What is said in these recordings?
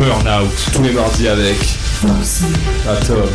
Burnout, tous les mardis avec Atom.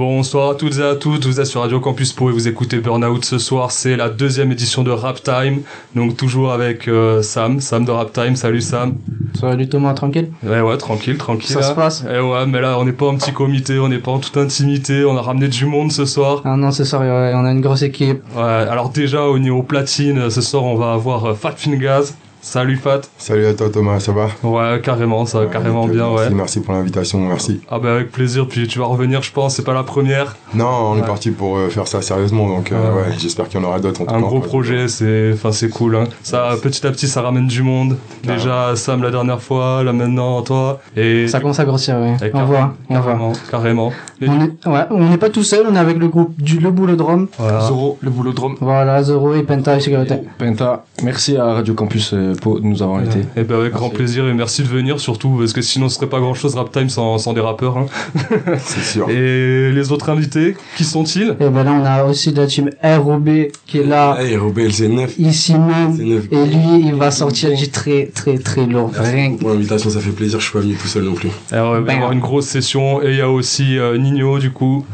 Bonsoir à toutes et à tous, vous êtes sur Radio Campus Po et vous écoutez Burnout ce soir, c'est la deuxième édition de Rap Time, donc toujours avec euh, Sam, Sam de Rap Time, salut Sam. Salut Thomas, tranquille? Ouais ouais, tranquille, tranquille. Ça se passe? Eh ouais, mais là on n'est pas en petit comité, on n'est pas en toute intimité, on a ramené du monde ce soir. Ah non, ça, ouais, on a une grosse équipe. Ouais, alors déjà au niveau platine, ce soir on va avoir euh, Fat Fingaz. Salut Fat. Salut à toi Thomas, ça va? Ouais, carrément, ça va carrément bien, ouais. merci, merci pour l'invitation, merci. Ah bah avec plaisir, puis tu vas revenir je pense, c'est pas la première. Non, on Ouais. est parti pour euh, faire ça sérieusement, donc euh, Ouais. ouais, j'espère qu'il y en aura d'autres. en tout Un gros projet, c'est enfin c'est cool. Hein. Ça, petit à petit, ça ramène du monde. Déjà Sam la dernière fois, là maintenant toi. Et Ça commence à grossir, ouais. et On voit, on voit. carrément. Et On est, ouais, on n'est pas tout seul, on est avec le groupe du Le Boulodrome. voilà. Zoro, le boulodrome. Voilà, Zoro et Penta et Sécurité. Penta, merci à Radio Campus euh, de nous avoir invités. Et ben avec grand plaisir et merci de venir surtout parce que sinon ce serait pas grand chose Rap Time sans, sans des rappeurs. Hein. C'est sûr. Et les autres invités, qui sont-ils? Et ben là, on a aussi la team ROB qui est là, Robert, c'est neuf. ici C'est même. neuf. Et lui, il va sortir du très, très, très lourd. Rien que- Pour l'invitation, ça fait plaisir, je suis pas venu tout seul non plus. Alors, il va y avoir une grosse session et il y a aussi euh, Nino du coup.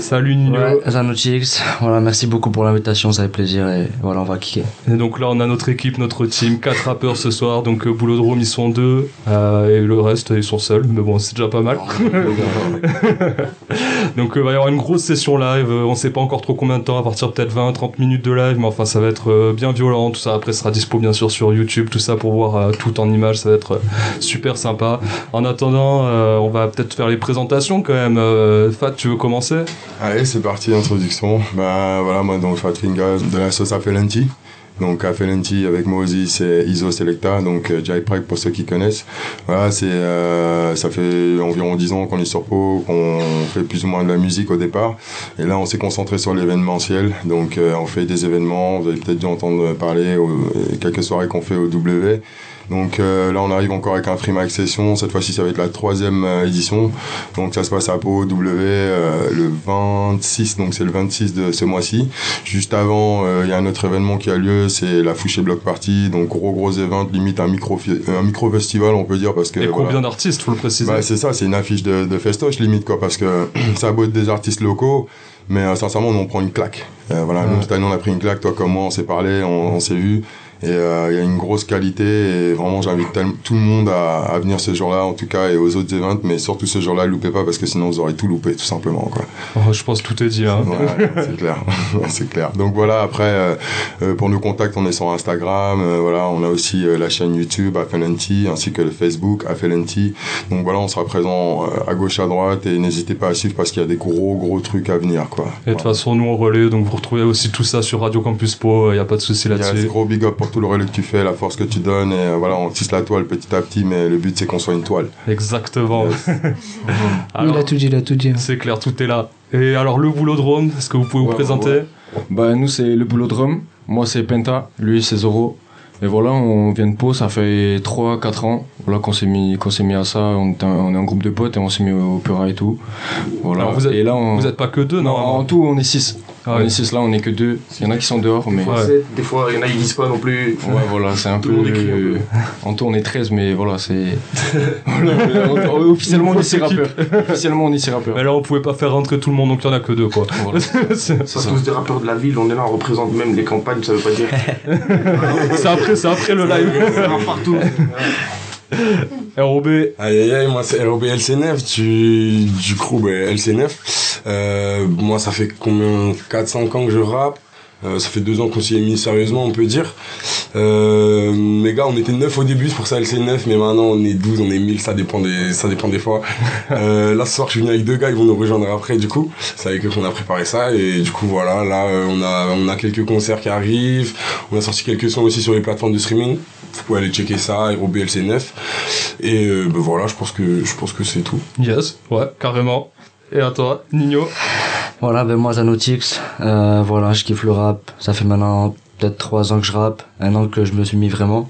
Salut Nino. Ouais, Zanotix, voilà, merci beaucoup pour l'invitation, ça fait plaisir et voilà, on va kicker. Et donc là, on a notre équipe, notre team, quatre rappeurs ce soir. Donc euh, Boulodrome, ils sont deux, euh, et le reste, ils sont seuls. Mais bon, c'est déjà pas mal. donc il va y avoir une grosse session live. Euh, on sait pas encore trop combien de temps, à partir peut-être 20-30 minutes de live, mais enfin, ça va être euh, bien violent. Tout ça après sera dispo bien sûr sur YouTube, tout ça pour voir euh, tout en images. Ça va être euh, super sympa. En attendant, euh, on va peut-être faire les présentations quand même. Euh, Fat, tu veux commencer? Allez, c'est parti, introduction. Bah voilà, moi donc Fat de la sauce Affelenti. Donc Affelenti avec Mozi, c'est Iso Selecta, donc euh, Jai Pride pour ceux qui connaissent. Voilà, c'est euh, ça fait environ 10 ans qu'on est sur Pau, qu'on fait plus ou moins de la musique au départ. Et là, on s'est concentré sur l'événementiel. Donc euh, on fait des événements, vous avez peut-être dû entendre parler, euh, quelques soirées qu'on fait au W. Donc euh, là, on arrive encore avec un Freemax Session. Cette fois-ci, ça va être la troisième euh, édition. Donc ça se passe à Pau W euh, le 26, donc c'est le 26 de ce mois-ci. Juste avant, euh, il y a un autre événement qui a lieu, c'est la Fouché Block Party. Donc gros gros événement, limite un micro un micro festival, on peut dire parce que Et voilà. combien d'artistes, faut le préciser Bah, c'est ça, c'est une affiche de, de festoche limite quoi, parce que ça être des artistes locaux, mais euh, sincèrement, on prend une claque. Euh, voilà, nous cette année on a pris une claque, toi comme moi, on s'est parlé, on, on s'est vu. Et euh, il y a une grosse qualité et vraiment j'invite tout le monde à, à venir ce jour-là en tout cas et aux autres events mais surtout ce jour-là loupez pas parce que sinon vous aurez tout loupé tout simplement quoi. Oh, Je pense que tout est dit. Hein. Ouais, c'est clair, c'est clair. Donc voilà, après, euh, euh, pour nos contacts, on est sur Instagram, euh, voilà, on a aussi la chaîne YouTube Affelenti, ainsi que le Facebook Affelenti. Donc voilà, on sera présent à gauche, à droite, et n'hésitez pas à suivre parce qu'il y a des gros, gros trucs à venir, quoi. Et de toute façon, nous on relaie, donc vous retrouvez aussi tout ça sur Radio Campus Po, il n'y a pas de souci Voilà. Yes, là-dessus. gros big up pour tout le relais que tu fais, la force que tu donnes, et euh, voilà, on tisse la toile petit à petit, mais le but c'est qu'on soit une toile. Exactement. Il a tout dit, il a tout dit. c'est clair, tout est là. Et alors, le boulodrome, est-ce que vous pouvez vous présenter ouais. Bah, nous, c'est le boulodrome. Moi, c'est Penta. Lui, c'est Zoro. Et voilà, on vient de Pau, ça fait 3-4 ans voilà, qu'on s'est mis, qu'on s'est mis à ça. On est, un, on est un groupe de potes et on s'est mis au Pura et tout. Voilà. Alors, vous êtes- et là, on... Vous n'êtes pas que deux, Non, non en tout, on est 6. Ah on ouais. est 6 là, on est que 2. Il y en a qui sont dehors, mais. Ouais. Des fois, il y en a, ils disent pas non plus. Ouais, voilà, c'est un Tout peu. le monde écrit un peu. En tout, on est 13, mais voilà, c'est. Officiellement, on est 6 rappeurs. Officiellement, on est 6 rappeurs. Mais là, on pouvait pas faire rentrer tout le monde, donc il n'y en a que deux, quoi. Voilà. c'est Ça, tous des rappeurs de la ville, on est là, on représente même les campagnes, ça veut pas dire. c'est après, c'est après le live. On partout. ROB, Aïe aïe aïe, moi c'est ROB LC9 du, du crew bah, LC9. Euh, moi ça fait combien 4-5 ans que je rappe? Euh, ça fait deux ans qu'on s'y est mis sérieusement, on peut dire. Euh, mes gars, on était 9 au début, c'est pour ça LC9, mais maintenant on est 12, on est 1000, ça dépend des, ça dépend des fois. Euh, là ce soir, je suis venu avec deux gars, ils vont nous rejoindre après, du coup. C'est avec eux qu'on a préparé ça, et du coup voilà, là euh, on, a, on a quelques concerts qui arrivent, on a sorti quelques sons aussi sur les plateformes de streaming. Vous pouvez aller checker ça, ROB LC9. Et euh, ben voilà, je pense que, je pense que c'est tout. yes, ouais, carrément. Et à toi, Nino? Voilà, ben moi Zanotix, euh, voilà, je kiffe le rap. Ça fait maintenant peut-être trois ans que je rappe, un an que je me suis mis vraiment.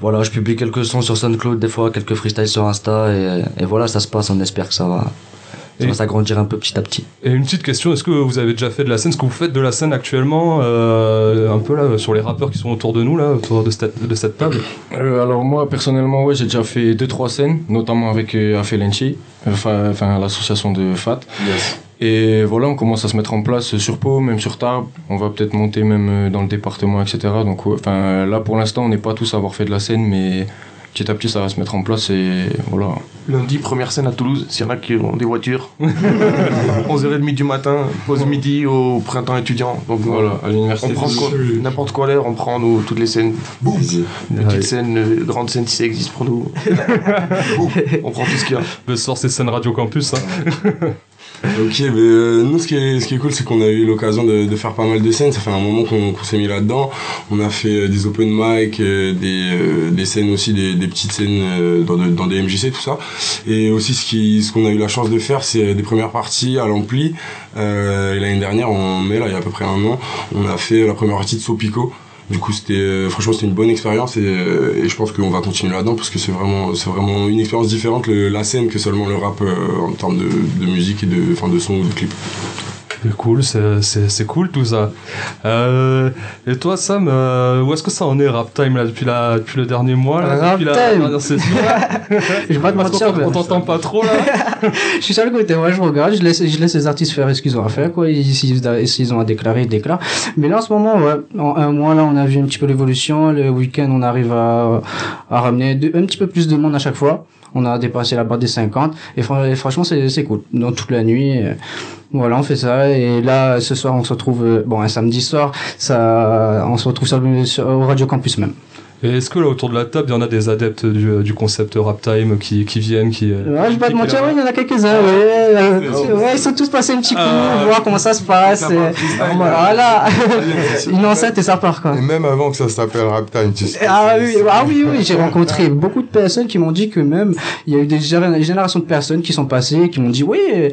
voilà, je publie quelques sons sur SoundCloud, des fois quelques freestyles sur Insta, et, et voilà, ça se passe. On espère que ça va, ça va s'agrandir un peu petit à petit. Et une petite question, est-ce que vous avez déjà fait de la scène? Est-ce que vous faites de la scène actuellement euh, Un peu là, sur les rappeurs qui sont autour de nous, là, autour de cette, de cette table? Euh, alors moi personnellement ouais j'ai déjà fait deux trois scènes notamment avec euh, Afelenchi enfin, enfin l'association de FAT. Et voilà on commence à se mettre en place sur Pau même sur Tarbes. On va peut-être monter même euh, dans le département etc donc ouais, enfin là pour l'instant on n'est pas tous à avoir fait de la scène mais petit à petit ça va se mettre en place et voilà Lundi, première scène à Toulouse, s'il y en a qui ont des voitures. 11h30 du matin, pause midi au printemps étudiant. Donc voilà à On l'université prend de- quoi- n'importe quoi l'heure, on prend nous, toutes les scènes. Easy. Petites Ouais. scènes, euh, grandes scènes si ça existe pour nous. on prend tout ce qu'il y a. Le soir, c'est scène Radio Campus. Hein. Ok, mais euh, nous, ce qui est, ce qui est cool, c'est qu'on a eu l'occasion de, de faire pas mal de scènes. Ça fait un moment qu'on qu'on s'est mis là-dedans. On a fait euh, des open mic, euh, des, euh, des scènes aussi, des, des petites scènes dans, dans des MJC, tout ça. Et aussi, ce qu'on a eu la chance de faire, c'est des premières parties à l'ampli. L'année dernière, en mai, là, il y a à peu près un an, on a fait la première partie de Sopico. Du coup, c'était euh, franchement c'était une bonne expérience et, euh, et je pense qu'on va continuer là-dedans parce que c'est vraiment une expérience différente la scène que seulement le rap euh, en termes de, de musique et de enfin de son ou de clip. C'est cool, c'est- cool tout ça. Euh, et toi, Sam, euh, où est-ce que ça en est Rap Time là, depuis, la, depuis le dernier mois là, Rap la Time. dernière session là Je vais pas te mentir, on t'entend pas trop là je suis sur le côté, moi je regarde, je laisse, je laisse les artistes faire ce qu'ils ont à faire, quoi. Ils- S'ils ont à déclarer, ils déclarent. Mais là en ce moment, ouais, en un mois là, on a vu un petit peu l'évolution. Le week-end, on arrive à, à ramener un petit peu plus de monde à chaque fois. On a dépassé la barre des 50 et, fran- et franchement c'est c'est cool. Donc toute la nuit, euh, voilà, on fait ça et là ce soir on se retrouve, euh, bon un samedi soir, ça, on se retrouve sur, sur- au Radio Campus même. Et est-ce que là autour de la table, il y en a des adeptes du, du concept Rap Time qui, qui viennent qui, euh, Ouais, je vais pas te mentir, il y en a quelques-uns, ouais, euh, ouais, ils sont tous passés un petit coup, Ah. voir comment ça se passe. Et- freestyle, voilà, euh, une enceinte et ça part quoi. Et même avant que ça s'appelle Rap Time, tu sais. Ah oui, c'est- ah oui, oui, j'ai rencontré beaucoup de personnes qui m'ont dit que même il y a eu des géné- des générations de personnes qui sont passées, qui m'ont dit oui, euh,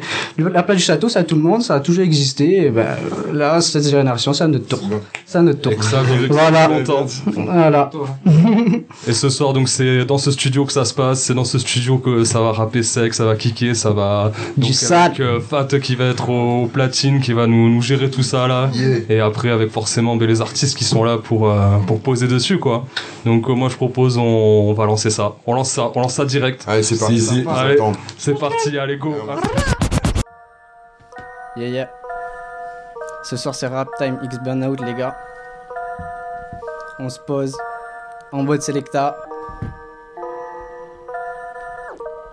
la place du château, ça a tout le monde, ça a toujours existé. Et ben euh, là, cette génération, ça ne tourne, ça ne tourne. Et que ça a duré Voilà. Voilà. Et ce soir, donc, c'est dans ce studio que ça se passe, c'est dans ce studio que ça va rapper sec, ça va kicker, ça va. Donc, avec, euh, Fat qui va être au, au platine, qui va nous, nous gérer tout ça là. Yeah. Et après, avec forcément ben, les artistes qui sont là pour, euh, pour poser dessus, quoi. Donc, euh, moi, je propose, on, on va lancer ça. On lance ça, on lance ça direct. Allez, c'est parti. Si, si. on Allez. s'attend. C'est parti, allez, go. Yeah, yeah. Ce soir, c'est Rap Time X Burnout, les gars. On se pose en mode Selecta.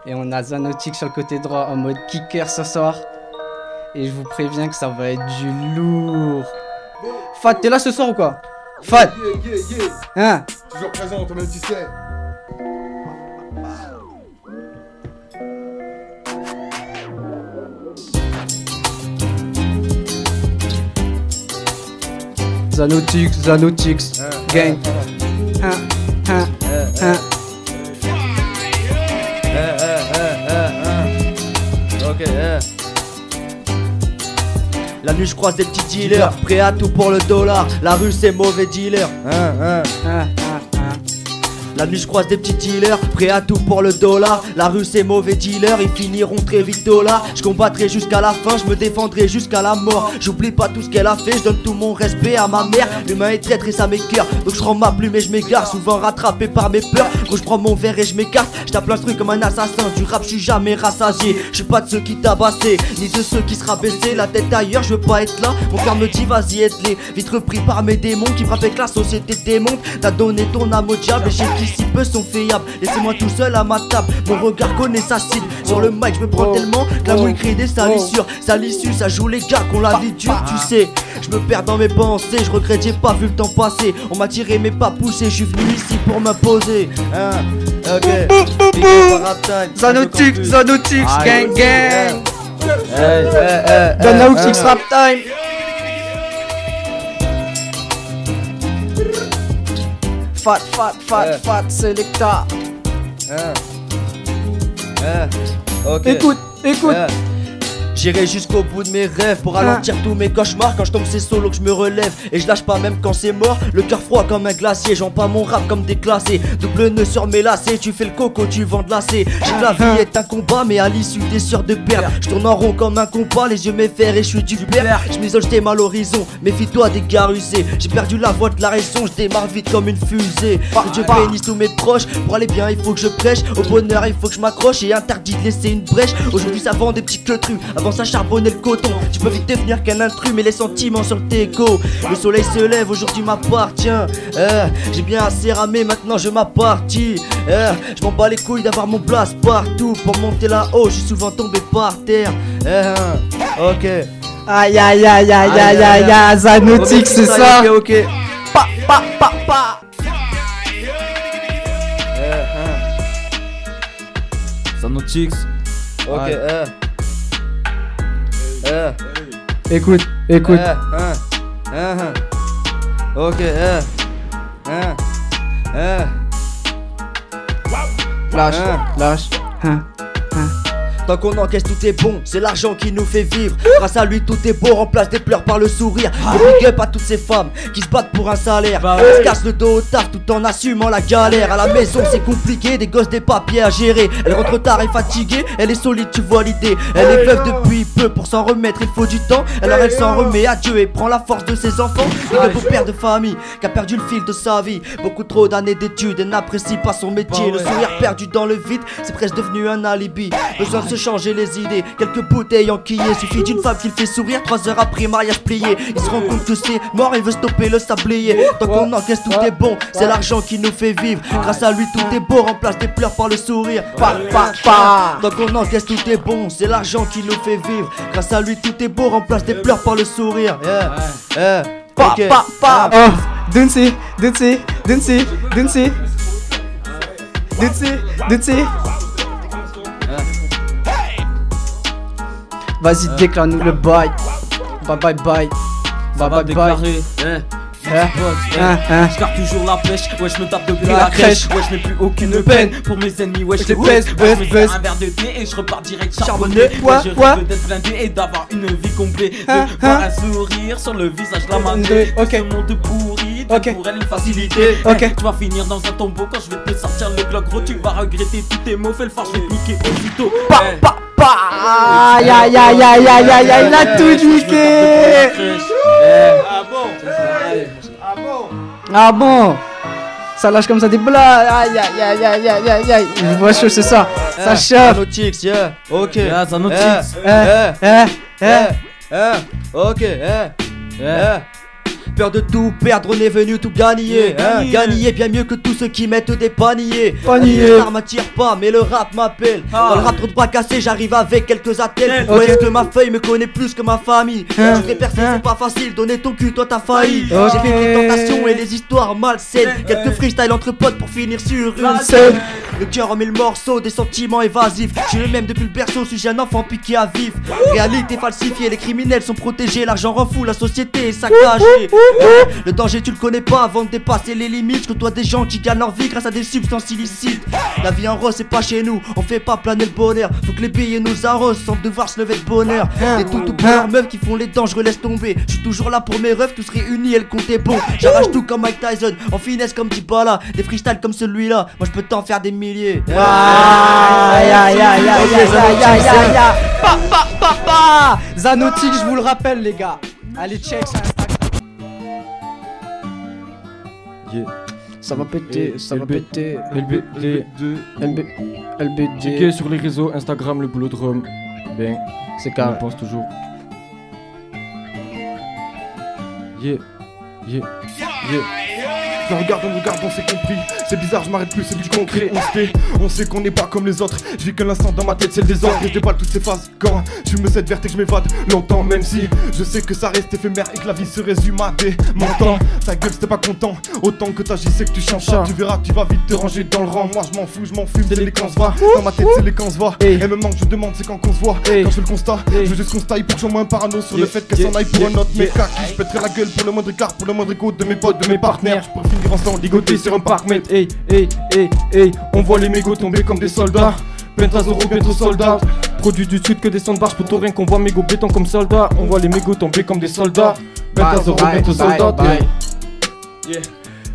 Et on a Zanotic sur le côté droit en mode kicker ce soir. Et je vous préviens que ça va être du lourd. Fat, t'es là ce soir ou quoi Fat Hein Toujours présent, toi-même tu sais. Zanotix, Zanotix, gang. Hein, hein, hein. Eh. La nuit je croise des petits dealers, prêts à tout pour le dollar. La rue c'est mauvais dealer. Hein, hein. hein. La nuit je croise des petits dealers, prêts à tout pour le dollar. La rue c'est mauvais dealers, ils finiront très vite au là. Je combattrai jusqu'à la fin, je me défendrai jusqu'à la mort. J'oublie pas tout ce qu'elle a fait, je donne tout mon respect à ma mère. L'humain est traître et ça m'écœure, donc je rends ma plume et je m'égare. Souvent rattrapé par mes peurs, quand je prends mon verre et je m'écarte. Je tape l'instru comme un assassin, du rap je suis jamais rassasié. Je suis pas de ceux qui tabassent, ni de ceux qui se rabaissaient. La tête ailleurs, je veux pas être là. Mon cœur me dit vas-y aide-les. Vite repris par mes démons qui frappent avec la société démonte. T'as donné ton âme au diable et j'ai si peu sont fiables. Laissez-moi tout seul à ma table, mon regard connaît sa cible. Sur le mic, je me prends tellement que la mouille crée des salissures. Salissures, ça joue les gars qu'on la vie dure, tu sais. Je me perds dans mes pensées, je regrette, j'ai pas vu le temps passer. On m'a tiré mais pas poussé, je suis venu ici pour m'imposer. Hein, ok. Zanotic, Zanotic, gang, gang. Hey, hey, hey, Rap Time. Fat, fat, fat, Eh. fat, Selecta. Hein. Hein. Ok. Écoute, écoute. J'irai jusqu'au bout de mes rêves pour ralentir tous mes cauchemars. Quand je tombe, c'est solo que je me relève. Et je lâche pas même quand c'est mort. Le cœur froid comme un glacier. J'en pas mon rap comme déclassé. Double nœud sur mes lacets. Tu fais le coco, tu vends de lacets. La vie est un combat, mais à l'issue t'es sûr de perdre. Je tourne en rond comme un compas. Les yeux m'effairent et je suis du père. Je m'isole, j'étais mal l'horizon. Méfie-toi des gars rusés. J'ai perdu la voix de la raison. Je démarre vite comme une fusée. Que Dieu bénisse tous mes proches. Pour aller bien, il faut que je prêche. Au bonheur, il faut que je m'accroche. Et interdit de laisser une brèche. Aujourd'hui, ça vend des petits queutrus. Avant ça, charbonner le coton. Tu peux vite devenir qu'un intrus, mais les sentiments sur le teco. Le soleil se lève, aujourd'hui m'appartient. Euh, J'ai bien assez ramé, maintenant je m'appartis. Euh, je m'en bats les couilles d'avoir mon place partout. Pour monter là-haut, je suis souvent tombé par terre. Euh, ok. Aïe aïe aïe aïe aïe aïe aïe, Zanotique, c'est ça Ok, ok. Pa, pa, pa, pa. Euh, hein. Sanotix. Ok, Ouais. euh euh. Écoute, écoute. Euh, hein, hein, hein. ok, euh, Lâche, lâche. Tant qu'on encaisse tout est bon, c'est l'argent qui nous fait vivre. Grâce à lui tout est beau, remplace des pleurs par le sourire. Et big up à toutes ces femmes qui se battent pour un salaire. Elles se cassent le dos au taf tout en assumant la galère. À la maison c'est compliqué, des gosses des papiers à gérer. Elle rentre tard et fatiguée, elle est solide tu vois l'idée. Elle est veuve depuis peu, pour s'en remettre il faut du temps. Alors elle s'en remet à Dieu et prend la force de ses enfants. Big up au père de famille qui a perdu le fil de sa vie. Beaucoup trop d'années d'études et n'apprécie pas son métier. Le sourire perdu dans le vide, c'est presque devenu un alibi. Besoin de se changer les idées, quelques bouteilles enquillées Suffit d'une femme qui le fait sourire, trois heures après mariage plié Il se rend compte que c'est mort, il veut stopper le sablier Tant qu'on encaisse tout est bon, c'est l'argent qui nous fait vivre Grâce à lui tout est beau, remplace des pleurs par le sourire Pa, pa, pa. Tant qu'on encaisse tout est bon, c'est l'argent qui nous fait vivre Grâce à lui tout est beau, remplace des pleurs par le sourire Yeah, yeah. Pa, Ok. pa, pa. Oh, Dunsi, Dunsi, Dunsi, Dunsi. Dunsi, Dunsi. Vas-y, déclare-nous le bail. Bye bye bye. Bye bye bye. déclaré, hein? Hein, hein, hein? Je garde toujours la pêche, ouais je me tape depuis La la crèche, ouais je n'ai plus aucune peine pour mes ennemis, ouais je les les pèse, pèse, je un verre de thé et je repars direct Charbonné, ouais, ouais je ouais. rêve d'être blindé et d'avoir une vie complète, de voir un sourire sur le visage de la De- malgré, ok. ce monde pourri, Ok. pour elle une facilité. Eh, tu vas finir dans un tombeau quand je vais te sortir le glock gros, tu vas regretter tous tes mots, fais le fort, je vais te niquer aussitôt, Pa, Eh. pa, pa. Aïe aïe aïe aïe aïe aïe aïe, il a tout niqué. Ah bon Ah bon Ça lâche comme ça des blagues. Aïe aïe aïe aïe aïe aïe aïe. Je vois chaud, c'est ça. Ça Eh, chauffe. Zanotix, yeah, ok Yeah, Zanotix. Eh, Eh, eh, eh, eh. Eh, eh, ok, eh, eh. Peur de tout perdre, on est venu tout gagner. Hein. gagner. Gagner bien mieux que tous ceux qui mettent des paniers. Paniers. Le m'attire pas, mais le rap m'appelle. Ah. Dans le rap trop de bras cassés, j'arrive avec quelques attelles. Ok. Ou est-ce que ma feuille me connaît plus que ma famille? Hein. Je percer, Hein. c'est pas facile. Donner ton cul, toi t'as failli. J'ai fait des tentations et les histoires malsaines. Quelques freestyles entre potes pour finir sur une scène. Le cœur remet le morceau, des sentiments évasifs. Je suis le même depuis le berceau, suis-je un enfant piqué à vif. Réalité falsifiée, les criminels sont protégés. L'argent rend fou, la société est saccagée. Le danger, tu le connais pas avant de dépasser les limites. Je côtoie des gens qui gagnent leur vie grâce à des substances illicites. La vie en rose, c'est pas chez nous, on fait pas planer le bonheur. Faut que les billets nous arrosent sans devoir se lever de bonheur. Les hein. tout tout bonheur meufs qui font les dents, je laisse tomber. Je suis toujours là pour mes rêves, tous réunis, elles comptaient bon. J'arrache tout comme Mike Tyson, en finesse comme Tibala. Des freestyles comme celui-là, moi je peux t'en faire des milliers. Papa, papa, je vous le rappelle, les gars. Allez, check. Ça va péter, ça va péter. LBD, LB, LBD. checker sur les réseaux Instagram le boulot drum. Ben, C'est on carré. pense toujours. Yeah, yeah, yeah. Je regarde, on regarde, on s'est compris. C'est bizarre, je m'arrête plus, c'est du concret. On sait, on sait qu'on n'est pas comme les autres. Je vis qu'un instant dans ma tête, c'est le désordre. Et je déballe toutes ces phases. Quand tu me cette verte et que je m'évade longtemps, même si je sais que ça reste éphémère et que la vie se résume à des montants. Ta gueule, c'était pas content. Autant que t'agissais que tu changes. Tu verras, tu vas vite te ranger dans le rang. Moi, je m'en fous, je m'en fume. C'est les quand se va. Dans ma tête, c'est les quand se va. Hey. Elle me manque, je demande, c'est quand qu'on se voit. Quand je fais le constat, je veux juste qu'on se taille pour que je sois moins parano sur le fait qu'elle s'en aille pour un autre. Mais je pèterai la gueule pour le moindre écart, pour le moindre écho de mes potes, de mes partenaires. Je pourrais finir ensemble, ligoté sur un. Hey, hey, hey, hey, on voit les mégots tomber comme des soldats. Pentazoro bientôt soldat. Produit du sud que des sondes barges, poteau rien qu'on voit mégots béton comme soldats. On voit les mégots tomber comme des soldats. Pentazoro Bye, bientôt bye, soldat. bye. Yeah.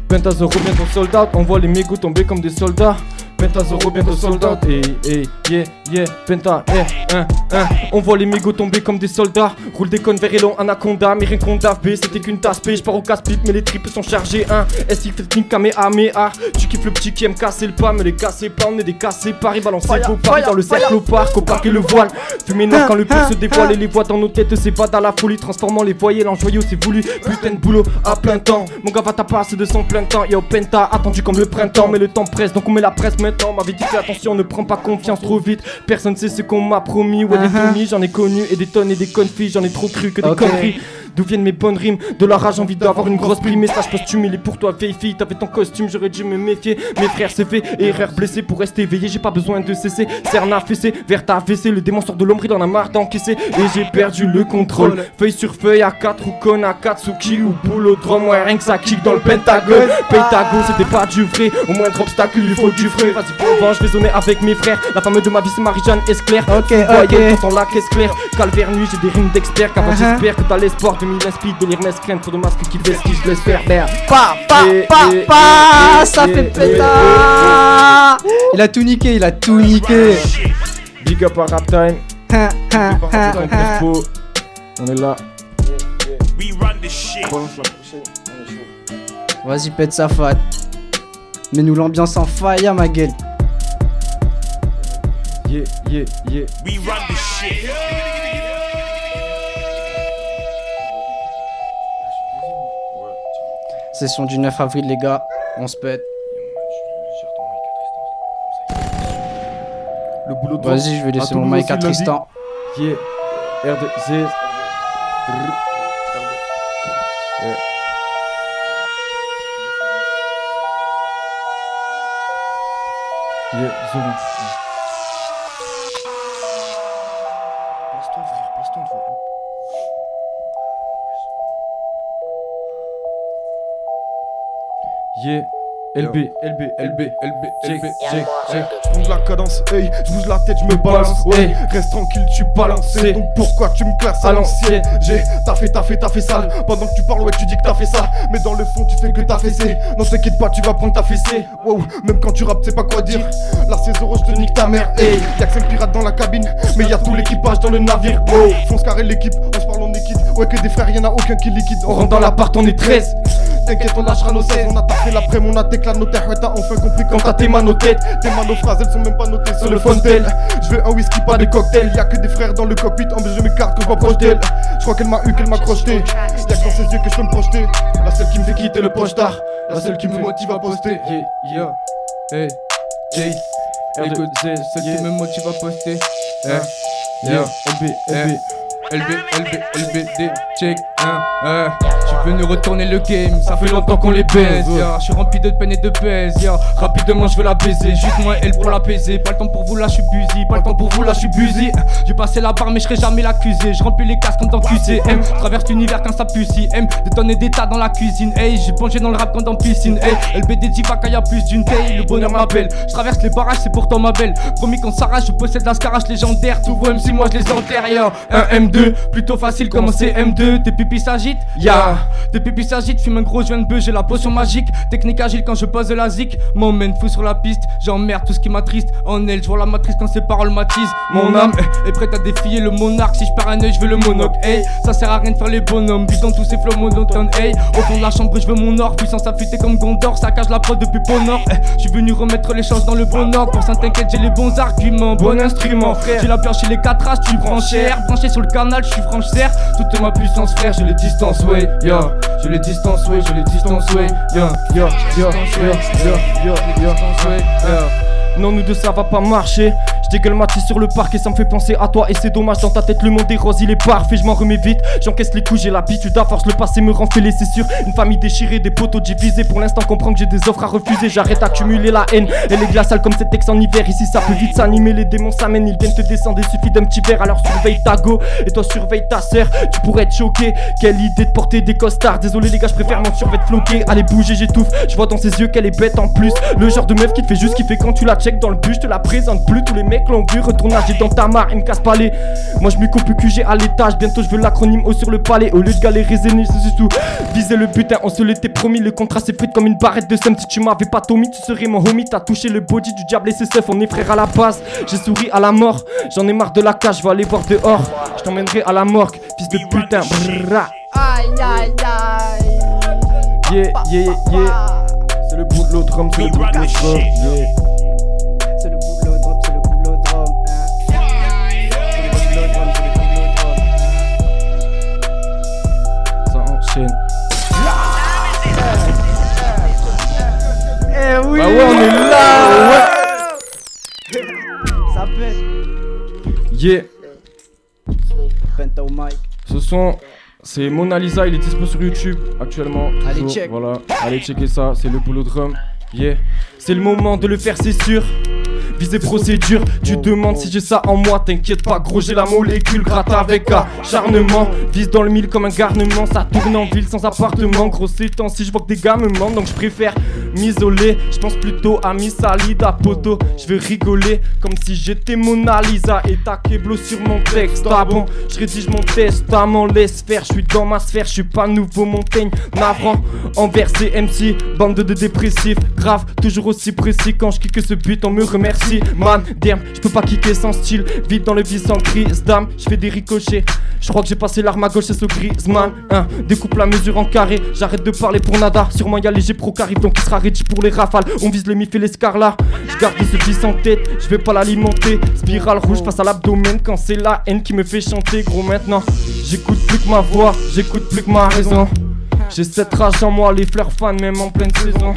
Pentazoro bientôt soldat, on voit les mégots tomber comme des soldats. Pentazoro bientôt soldat, et et yeah yeah Penta, eh, hein, hein. On voit les mégots tomber comme des soldats. Roule des convers et long anaconda, mais rien qu'on c'était qu'une tasse P. J'pars au casse-pipe, mais les tripes sont chargées. Hein. SI technique Kamehameha. Tu kiffes le petit qui aime casser le pas, mais les casser pas, on est des cassés Paris, balancer vos paris dans le cercle au parc, au parc et le voile. Fumer noir quand le pire se dévoile et les voix dans nos têtes, c'est pas dans la folie, transformant les voyelles en joyaux, c'est voulu. Putain de boulot à plein temps. Mon gars va ta passe de son plein temps. Yo, Penta, attendu comme le printemps, mais le temps presse, donc on met la presse maintenant. M'avait dit fais attention, ne prends pas confiance trop vite. Personne sait ce qu'on m'a promis. Ouais, des Tony, j'en ai connu, et des tonnes et des confis, j'en ai trop cru que des Ok. conneries. D'où viennent mes bonnes rimes De la rage, envie d'avoir une grosse prime. Message posthume, il est pour toi, vieille fille. T'avais ton costume, j'aurais dû me méfier. Mes frères, c'est fait. Erreur blessée pour rester éveillé. J'ai pas besoin de cesser. Cerna fessé, vers ta fessée. Le démon sort de l'ombre, il en a marre d'encaisser. Et j'ai perdu le contrôle. Feuille sur feuille à 4 ou con à Katsuki ou boulodrome. Ouais, rien que ça kick dans le pentagone. Pentago, c'était pas du vrai. Au moindre obstacle, il faut du frais. Vas-y, pour le vent, je vais zoner avec mes frères. La femme de ma vie, c'est Marie-Jeanne Esclair. Ok, ok. dans la caisse claire. Calvaire nuit, j'ai des rimes d'expert. Car Uh-huh. j'espère que t'as l'espoir de m'y speed, de lire mesclène, trop de masques qui vestige, je laisse faire. Merde. Pa, pa, pa, pa, ça fait pétard. Il a tout niqué, il a tout niqué. Big up à Rap Time. Time ha. Crespo. On est là. Vas-y, pète sa fat. Mets-nous l'ambiance en fire, ma gueule. Yeah, yeah, yeah. Session du 9 avril, les gars. On se pète. Le boulot de Vas-y, je vais laisser mon mic à. Tristan. Yeah. R2Z. Yeah, Yeah. LB, LB, LB, LB, LB, check, check. Je bouge la cadence, hey, je bouge la tête, je me balance, ouais. Hey. Reste tranquille, tu balancé. Donc pourquoi tu me classes à l'ancienne? J'ai t'as fait, t'as fait, t'as fait sale. Pendant que tu parles, ouais, tu dis que t'as fait ça. Mais dans le fond, tu fais que t'as fessé. Non, t'inquiète pas, tu vas prendre ta fessée. Wow, même quand tu rappes, c'est pas quoi dire. La saison je te nique ta mère. Hey, y'a que 5 pirates dans la cabine, mais y'a tout l'équipage dans le navire. Wow, fonce carré l'équipe, on se parle en équipe. Ouais, que des frères, y'en a aucun qui liquide. On rentre dans l'appart, on est 13. T'inquiète, on lâchera nos 16. On a taffé l'après, on a déclaré nos terres. Ouais, t'as enfin compris quand t'as tes mains nos têtes. Tes mains nos phrases, elles sont même pas notées sur le fontel. Je veux un whisky, pas de cocktail. Y'a que des frères dans le cockpit. En plus, je m'écarte quand je m'approche d'elle. Je crois qu'elle m'a eu, qu'elle m'a crocheté. Y'a que dans ses yeux que je peux me projeter. La seule qui me fait quitter le poche tard. La seule qui me motive à poster. Yeah, yeah. Hey, Jay. Écoute, R2Z, celle yeah. qui me motive à poster. Hein? Yeah, LB, LB. LB, LB, LBD, check, hein, venu retourner le game, ça fait longtemps qu'on les baise, yeah. Je suis rempli de peine et de pèse, yeah. Rapidement je veux la baiser, juste moi elle pour l'apaiser. Pas le temps pour vous là, je suis busy, pas le temps pour vous là, je suis busy. J'ai passé la barre mais je serai jamais l'accusé. Je remplis les casques comme dans QCM. Traverse l'univers quand ça pue si M. Des tonnes des tas dans la cuisine, hey. J'ai plongé dans le rap comme dans piscine, hey. LBD dit va quand y a plus d'une taille, le bonheur m'appelle. Je traverse les barrages, c'est pourtant ma belle. Promis qu'on s'arrache, je possède la scarache légendaire. Tout vos MC, moi je les enterre, yeah. Un M2, plutôt facile comme un CM2. Tes pupilles s'agitent, ya. Tes pupilles s'agitent, fume un gros joint de bœuf, j'ai la potion magique. Technique agile quand je pose de la zik. M'emmène fou sur la piste, j'emmerde tout ce qui m'attriste. En elle, je vois la matrice quand ses paroles m'attisent. Mon âme est prête à défier le monarque. Si je perds un œil, je veux le monocle, hey. Ça sert à rien de faire les bonhommes, vite dans tous ces flots monotones, hey. Au fond de la chambre, je veux mon or, puissance affûtée comme Gondor. Ça cache la prod depuis Pôle Nord. eh. Je suis venu remettre les choses dans le bon ordre. Pour ça, t'inquiète, j'ai les bons arguments, bon instrument, frère. J'ai la pioche les quatre as, tu prends cher. Branché sur le canal, je suis franche serre. Toute ma puissance, frère, je les distance, ouais, yeah. Je les distance, ouais, je les distance, ouais, yeah, yeah, yeah, yeah, yeah, yeah, yeah, yeah. Non, nous deux ça va pas marcher. Je dégueule ma tisse sur le parc et ça me fait penser à toi. Et c'est dommage, dans ta tête, le monde est rose, il est parfait. Je m'en remets vite, j'encaisse les coups, j'ai l'habitude. À force, le passé me rend fêlé, c'est sûr. Une famille déchirée, des poteaux divisés. Pour l'instant, comprends que j'ai des offres à refuser. J'arrête d'accumuler la haine. Elle est glaciale comme cette ex en hiver. Ici, ça peut vite s'animer. Les démons s'amènent, ils viennent te descendre. Il suffit d'un petit verre, alors surveille ta go. Et toi, surveille ta sœur. Tu pourrais être choqué. Quelle idée de porter des costards. Désolé, les gars, je préfère mon survêt floqué. Allez, bouger, j'étouffe. Je vois dans ses yeux qu'elle est bête en plus. Le genre de meuf qui te fait juste kiffer quand tu la check dans le but. Je te la présente plus, tous les mecs mec, vue, retourne nager dans ta mare, il me casse pas les. Moi je me coupe le QG à l'étage, bientôt je veux l'acronyme haut sur le palais. Au lieu de galérer, zénith, c'est tout. Viser le butin, on se l'était promis, le contrat s'est frites comme une barrette de somme. Si tu m'avais pas Tommy, tu serais mon homie. T'as touché le body du diable et c'est seuf, on est frères à la base. J'ai souri à la mort, j'en ai marre de la cage, je vais aller voir dehors. Je t'emmènerai à la morgue, fils de putain. Aïe aïe aïe. Yeah, yeah, yeah. C'est le boulot drum, c'est le boulot drum. Yeah. Oui Bah ouais, on est là. Ça pète Yeah. Penta mic. Ce son, c'est Mona Lisa, il est dispo sur YouTube actuellement. Allez, toujours. check. Voilà, allez checker ça, c'est le boulot drum. Yeah. C'est le moment de le faire, c'est sûr. Visée procédure, tu demandes si j'ai ça en moi, t'inquiète pas gros j'ai la molécule, gratte avec acharnement. Vise dans le mille comme un garnement, ça tourne en ville sans appartement. Gros ces temps si je vois que des gars me mentent donc je préfère m'isoler. Je pense plutôt à Miss Alida Poto, je vais rigoler comme si j'étais Mona Lisa. Et ta keblo sur mon texte, ah bon? Je rédige mon testament, laisse faire, je suis dans ma sphère, je suis pas nouveau Montaigne Navrant envers MC, bande de dépressifs Grave, toujours aussi précis. Quand je kick ce but on me remercie Man, damn, je peux pas kicker sans style. Vite dans le vice sans crise, dame, je fais des ricochets. Je crois que j'ai passé l'arme à gauche c'est ce Griezmann hein, Découpe la mesure en carré, j'arrête de parler pour nada. Sûrement y'a les pro qui donc il sera ready pour les rafales. On vise les mif et les scarlats Je garde ce vice en tête, je vais pas l'alimenter. Spirale rouge face à l'abdomen quand c'est la haine qui me fait chanter Gros maintenant, j'écoute plus que ma voix, j'écoute plus que ma raison. J'ai cette rage en moi, les fleurs fans même en pleine saison.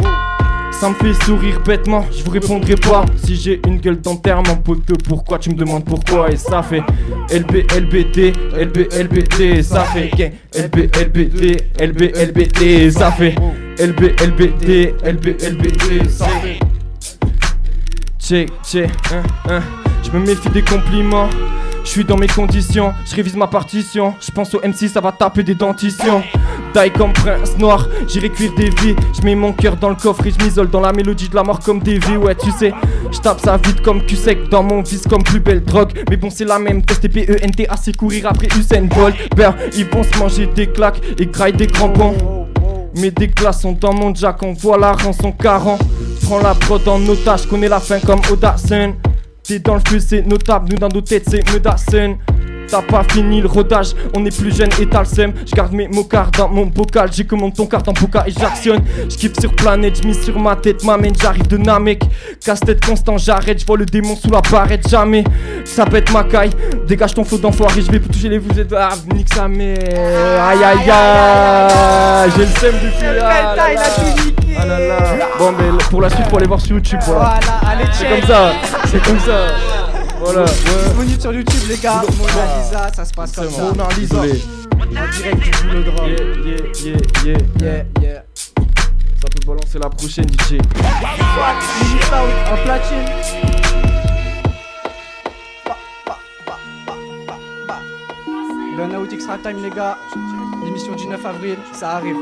Ça me fait sourire bêtement, je vous répondrai pas. Si j'ai une gueule d'enterrement poteau Pourquoi tu me demandes pourquoi? Et ça fait LB LBT LB LBT Ça fait LB LBT LB LBT Ça fait LB LBT LB LBT Ça fait Check check hein, hein. Je me méfie des compliments je suis dans mes conditions, je révise ma partition. Je pense au MC, ça va taper des dentitions. Taille comme prince noir, j'irai cuire des vies. Je mets mon cœur dans le coffre et je m'isole dans la mélodie de la mort comme des vies. Ouais, tu sais, je tape ça vite comme cul sec dans mon vice comme plus belle drogue. Mais bon, c'est la même test P-E-N-T, assez courir après Usain Bolt. Ben, ils vont se manger des claques et grailler des crampons. Mais des glaçons dans mon jack, on voit la rançon 40. Prends la prod en otage, connais la fin comme Odasen. T'es dans le feu, c'est notable, nous dans nos têtes, c'est Medasen. T'as pas fini le rodage, on est plus jeune et t'as le seum. J'garde mes mocards dans mon bocal, j'ai commande ton carte en poka et j'actionne. J'kiffe sur planète, j'mise sur ma tête, m'amène, j'arrive de Namek. Casse-tête constant, j'arrête, j'vois le démon sous la barrette, jamais. Ça pète ma caille, dégage ton faux d'enfoiré, j'vais plus toucher les vous êtes. Ah, nique sa mère. Aïe aïe aïe, j'ai le seum depuis là. Penta, il a tout niqué. Ah là là. Bon, mais pour la suite, faut aller voir sur YouTube. Voilà. Voilà, allez C'est comme ça, c'est comme ça. Voilà, ouais. Disponible sur YouTube, les gars. Mona Lisa, ça se passe comme ça. Mona Lisa. En direct du drop. Yeah, yeah, yeah, yeah. Yeah, yeah. Ça peut balancer la prochaine DJ. En platine. Burnout Extra Time, les gars. L'émission du 9 avril, ça arrive.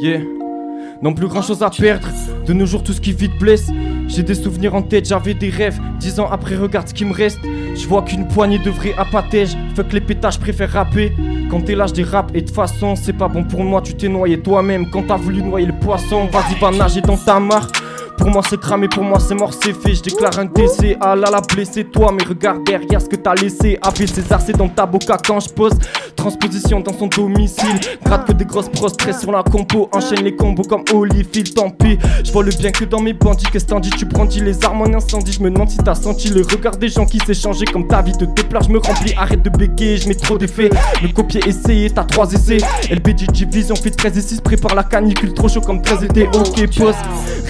Yeah. Non plus grand chose à perdre. De nos jours, tout ce qui vite blesse. J'ai des souvenirs en tête, j'avais des rêves. Dix ans après, regarde ce qui me reste. Je vois qu'une poignée de vrais appâtèges. Fuck les pétages, préfère rapper. Quand t'es l'âge des rap et de façon, c'est pas bon pour moi. Tu t'es noyé toi-même quand t'as voulu noyer le poisson. Vas-y, va nager dans ta mare. Pour moi c'est cramé, pour moi c'est mort, c'est fait. Je déclare un décès. Ah là là, blessé toi, mais regarde derrière ce que t'as laissé. AP César, c'est dans ta boca quand je pose. Transposition dans son domicile. Gratte que des grosses prostrées sur la compo. Enchaîne les combos comme Holyfield, tant pis. Je vois le bien que dans mes bandits. Qu'est-ce t'en dis? Tu brandis les armes en incendie. Je me demande si t'as senti le regard des gens qui s'est changé. Comme ta vie te déplaire, je me remplis. Arrête de bégayer, je mets trop d'effets. Le copier, essayer, t'as trois essais. LBG Vision fait 13 et 6. Prépare la canicule, trop chaud comme 13 été. Ok, pause.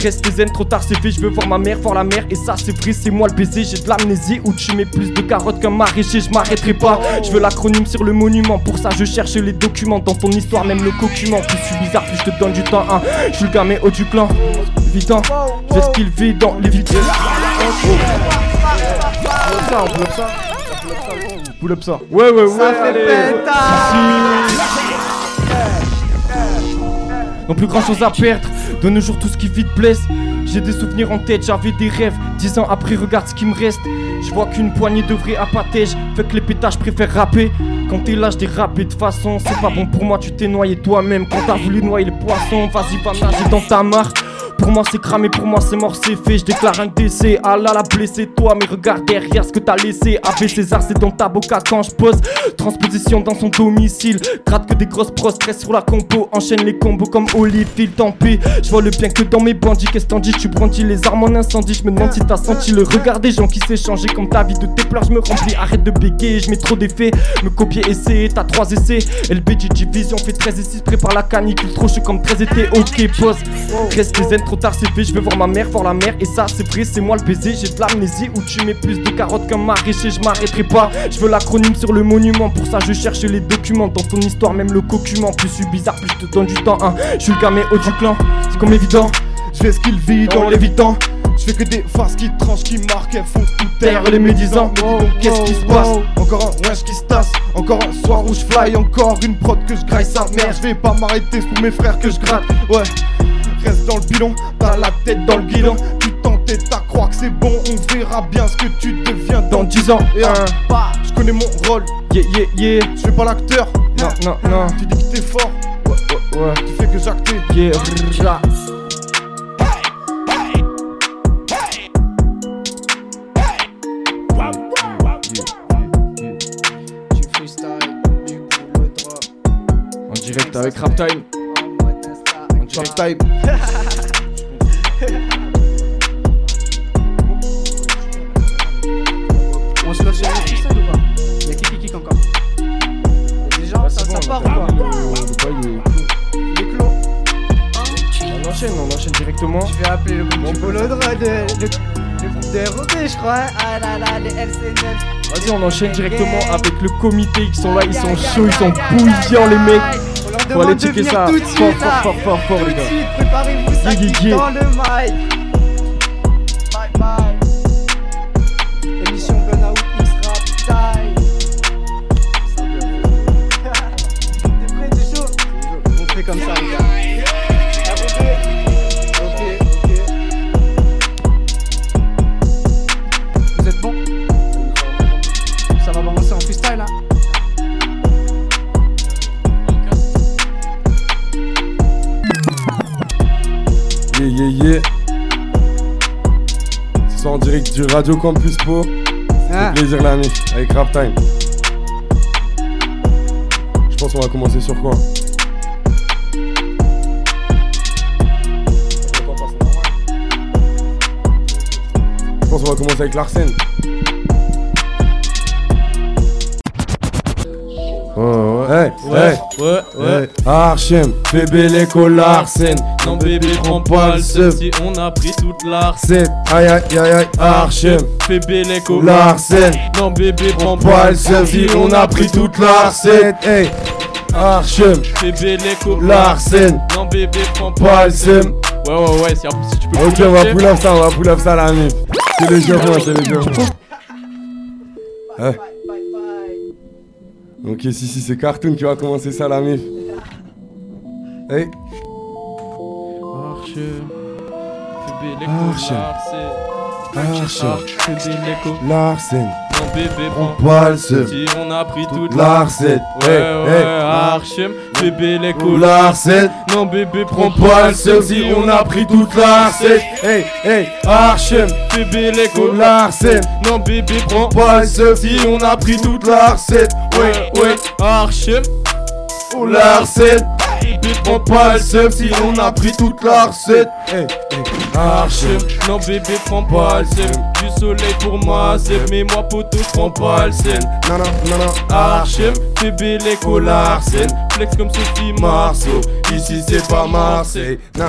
Reste zen, trop tard c'est fait. Je veux voir ma mère, voir la mer. Et ça, c'est vrai, c'est moi le baiser. J'ai de l'amnésie où tu mets plus de carottes qu'un maraîcher. Je m'arrêterai pas. Je veux l'acronyme sur le monument. Pour ça, je cherche les documents. Dans ton histoire, même le document. Plus je suis bizarre, plus je te donne du temps. Hein. Je suis le gars, mais haut du clan. Évident, je fais ce qu'il vit dans les vitesses. ça, on pull up ça. Pull up ça. Ouais, ouais, ouais. Ça fait pétard. Si. n'ont plus grand chose à perdre. De nos jours, tout ce qui vite blesse. J'ai des souvenirs en tête, j'avais des rêves. Dix ans après, regarde ce qui me reste. Je vois qu'une poignée de vrais appâtèges. Fait que les pétages préfèrent rapper. Quand t'es là, je rapper de façon. C'est pas bon pour moi, tu t'es noyé toi-même. Quand t'as voulu noyer le poisson, vas-y, va nager dans ta mare. Pour moi c'est cramé, pour moi c'est mort, c'est fait. Je déclare un décès. Ah là la blessé toi, mais regarde derrière ce que t'as laissé. AB César, c'est dans ta boca quand je pose. Transposition dans son domicile. Gratte que des grosses pros, stress sur la compo. Enchaîne les combos comme Holyfield, tant pis. Je vois le bien que dans mes bandits. Qu'est-ce t'en dis? Tu brandis les armes en incendie. Je me demande si t'as senti le regard des gens qui changé. Comme ta vie de tes pleurs, je me remplis. Arrête de bégayer, je mets trop d'effets. Me copier, essayer, t'as 3 essais. LBG Division fait 13 et 6. Prépare la canicule, trop chaud comme 13 été. Ok, pause. Reste ailes trop tard, c'est fait. Je vais voir ma mère, voir la mer. Et ça, c'est vrai, c'est moi le baiser. J'ai de l'amnésie où tu mets plus de carottes qu'un maraîcher. Je m'arrêterai pas. Je veux l'acronyme sur le monument. Pour ça, je cherche les documents. Dans ton histoire, même le cocument. Plus je suis bizarre, plus je te donne du temps. Hein. Je suis le gaméo du clan, c'est comme évident. Je fais ce qu'il vit dans l'évitant. Je fais que des faces qui tranchent, qui marquent, elles font tout taire les médisants. Donc, qu'est-ce qui se passe? Encore un wesh qui se tasse, encore un soir où je fly, encore une prod que je graille sa mère. Je vais pas m'arrêter, pour mes frères que je gratte. Ouais, reste dans le pilon, t'as la tête dans le guidon. Tu t'entêtes à croire que c'est bon, on verra bien ce que tu deviens dans 10 ans. Et un, je connais mon rôle, Yeah, yeah, yeah. je fais pas l'acteur. Non, non, non. Tu dis que t'es fort, Ouais, ouais, ouais. tu fais que j'acte. Yeah, direct avec Raptime. Direct. Type. On se lance sur freestyle ou pas Y'a qui qui kick encore Y'a des gens, ça, part on ou pas. Il est clos. On enchaîne, on enchaîne directement. Je vais appeler le groupe du Bolodra de, le, groupe des je crois. Ah là là, les LC9. Vas-y, on enchaîne directement avec le comité. Ils sont là, ils sont chauds, ils sont bouillants, les mecs. Faut demande aller de checker venir ça. tout de Fort, suite, fort, fort, fort, Tout les de gars. suite, préparez-vous, ça Yeah, yeah, kick yeah. dans le mic. Radio Campus Po. Ah. Plaisir l'ami, avec Rap Time. Je pense qu'on va commencer sur quoi? Je pense qu'on va commencer avec Larsen. Archem, bébé l'écho Larsen. Non bébé prends pas le seum si on a pris toute l'arsen aïe aïe aïe aïe, Archem, Bébé l'écho Larsen. Non bébé prends Pas le seum si on a pris toute Larsen. Hey, Archem, Bébé l'écho Larsen. Non bébé prends Pas le seum. Ouais ouais ouais si, si tu peux Ok, on va pull up ça, on va pull up ça la mif. C'est le jeu, moi, c'est le jeu. Ouais. Ok, si, si, c'est Cartoon qui va commencer ça la mif. Hey, Archem Bébé l'écho Archem. Larsen Archem, Bébé. Non bébé On a pris toute Larsen. Ouais Hey, ouais hey. Archem Bébé l'écho Larsen. Non bébé Prends seum si on a pris toute Larsen. Hey, hey, Archem. Bébé l'écho Larsen. Non bébé prends seum si on a pris toute Larsen. Ouais ouais Archem Oh Larsen. Prends pas le seum si on a pris toute Larsen. Hey, hey, Archem. Non bébé prends pas le seum Du soleil pour moi c'est Mais moi poteau prends pas le seum non, non. Archem Bébé Larsen Flex comme Sophie Marceau ici c'est pas Marseille. Non.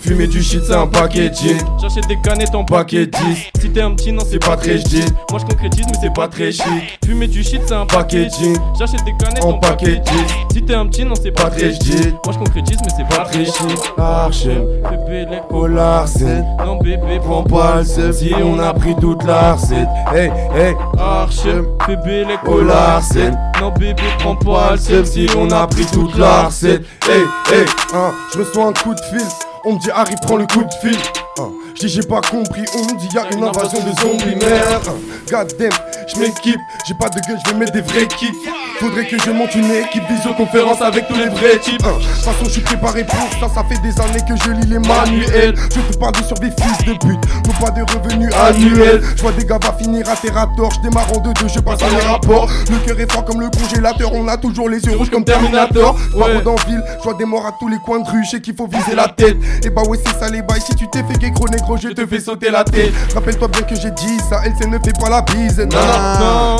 Fumer du shit, c'est un packaging. J'achète des canettes en Paquet paquet 10. Si t'es un petit, non, c'est pas très chic. Moi, je concrétise, mais c'est pas très chic. Fumer du shit, c'est un packaging. Packaging. J'achète des canettes En paquet paquet 10. Si t'es un petit, non, c'est pas très chic. Moi, je concrétise, mais c'est pas très chic. Archem. Bébé, Larsen. Non, bébé, Prends pas le seum si on a pris toute la recette. Hey, hey. Archem, bébé, Larsen. Non, bébé, prends Pas le si on a pris toute la recette. Hey, hey. hein, je un coup de fil. On me dit Harry prends le coup de fil. Hein, j'ai pas compris, on me dit y'a une invasion de zombies merde. God damn, je m'équipe, j'ai pas de gueule, je vais mettre des vrais kicks. Faudrait que je monte une équipe visioconférence avec tous les vrais types. De toute façon, je suis préparé pour ça, ça fait des années que je lis les manuels. Je te parle sur des fils de pute, non pas de revenus annuels. Je vois des gars va finir à tort, je démarre en deux deux, je passe à les rapports. Le cœur est fort comme le congélateur, on a toujours les yeux rouges comme Terminator. Pas dans ville, je vois des morts à tous les coins de rue, je qu'il faut viser la tête. Et bah ouais, c'est ça les bails, si tu t'es fait gros négro, je te fais sauter la tête. Rappelle-toi bien que j'ai dit ça, elle ne fait pas la bise.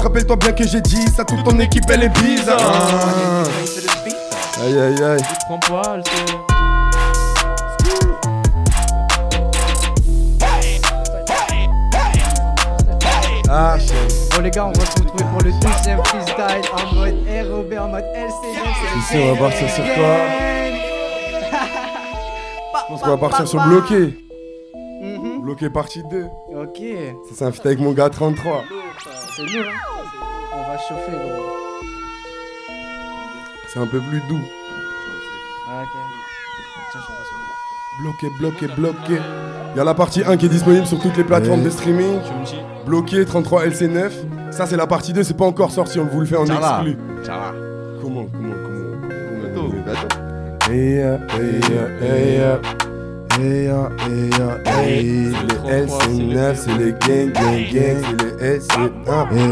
Rappelle-toi bien que j'ai dit ça, toute ton équipe elle est bizarre. Aïe aïe aïe. Prends pas. Ah. Bon les gars, on va se retrouver pour le deuxième freestyle en mode ROB, en mode LCD. Ici, on va partir sur quoi Je pense qu'on va partir sur bloqué. Bloqué partie 2. Ok, Ça, c'est un feat avec mon gars 33. c'est lourd hein. On va chauffer gros. C'est un peu plus doux. Ah, ok. Tiens, je repasse. Bloqué, bloqué, bloqué. Il y a la partie 1 qui est disponible sur toutes les plateformes de streaming. Tu me dis. Bloqué 33 LC9. Ça, c'est la partie 2, c'est pas encore sorti, on vous le fait en exclu. Comment, comment, comment, comment euh, hey, euh, hey, euh. Hey, hey, euh, hey. Les LC9, c'est les gang, gang, gang, c'est les LC1. Hey,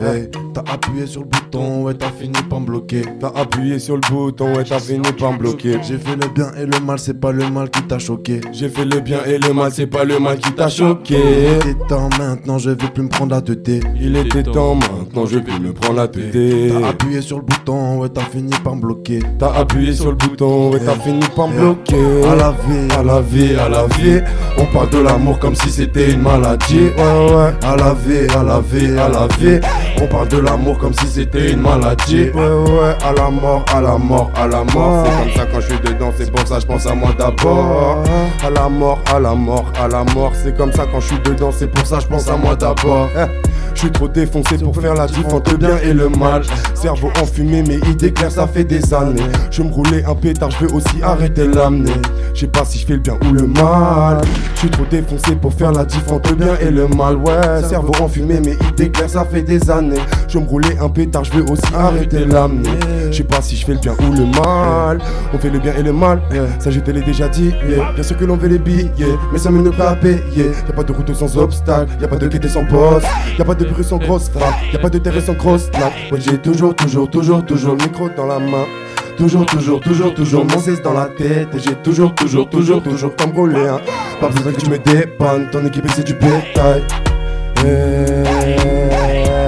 hey. T'as appuyé sur le bouton, ouais, t'as fini par me bloquer. T'as appuyé sur le bouton, ouais, t'as fini par me bloquer. J'ai fait le bien et le mal, c'est pas le mal qui t'a choqué. J'ai fait le bien et le mal, c'est pas le mal qui t'a Il choqué. était temps maintenant, je vais plus me prendre la tête. Il était temps maintenant, je vais me prendre la tête. T'as appuyé sur le bouton, ouais, t'as fini par me bloquer. T'as appuyé sur le bouton, ouais, t'as fini par me bloquer. À la vie, À la vie, à la vie, on parle de l'amour comme si c'était une maladie. Ouais, ouais. À la vie, à la vie, à la vie, on parle de l'amour comme si c'était une maladie. Ouais, ouais. À la mort, à la mort, à la mort. C'est comme ça quand je suis dedans, c'est pour ça je pense à moi d'abord. À la mort, à la mort, à la mort. C'est comme ça quand je suis dedans, c'est pour ça je pense à moi d'abord. Eh, Je suis trop défoncé pour faire la diff entre bien et le mal. Cerveau enfumé, mais idée claire, ça fait des années. Je me roulais un pétard, je veux aussi arrêter l'amener. Je sais pas si je fais le bien ou le mal. Je suis trop défoncé pour faire la diff entre bien et le mal. Ouais, cerveau enfumé, mais idée claire, ça fait des années. Je me roulais un pétard, je veux aussi arrêter l'amener. Je sais pas si je fais le bien ou le mal. On fait le bien et le mal, ça je te l'ai déjà dit. Bien sûr que l'on veut les billets, mais ça me ne pas payer. Y'a pas de route sans obstacle, y'a pas de quête sans boss, y'a pas de bruit sans grosse frappe, y'a pas de terre sans grosse nappe. Ouais, j'ai toujours, toujours, toujours, toujours le micro dans la main. Toujours, toujours, toujours, toujours mon cesse dans la tête Et j'ai toujours, toujours, toujours, toujours comme roulé hein. Pas besoin que tu me dépannes, ton équipe c'est du bétail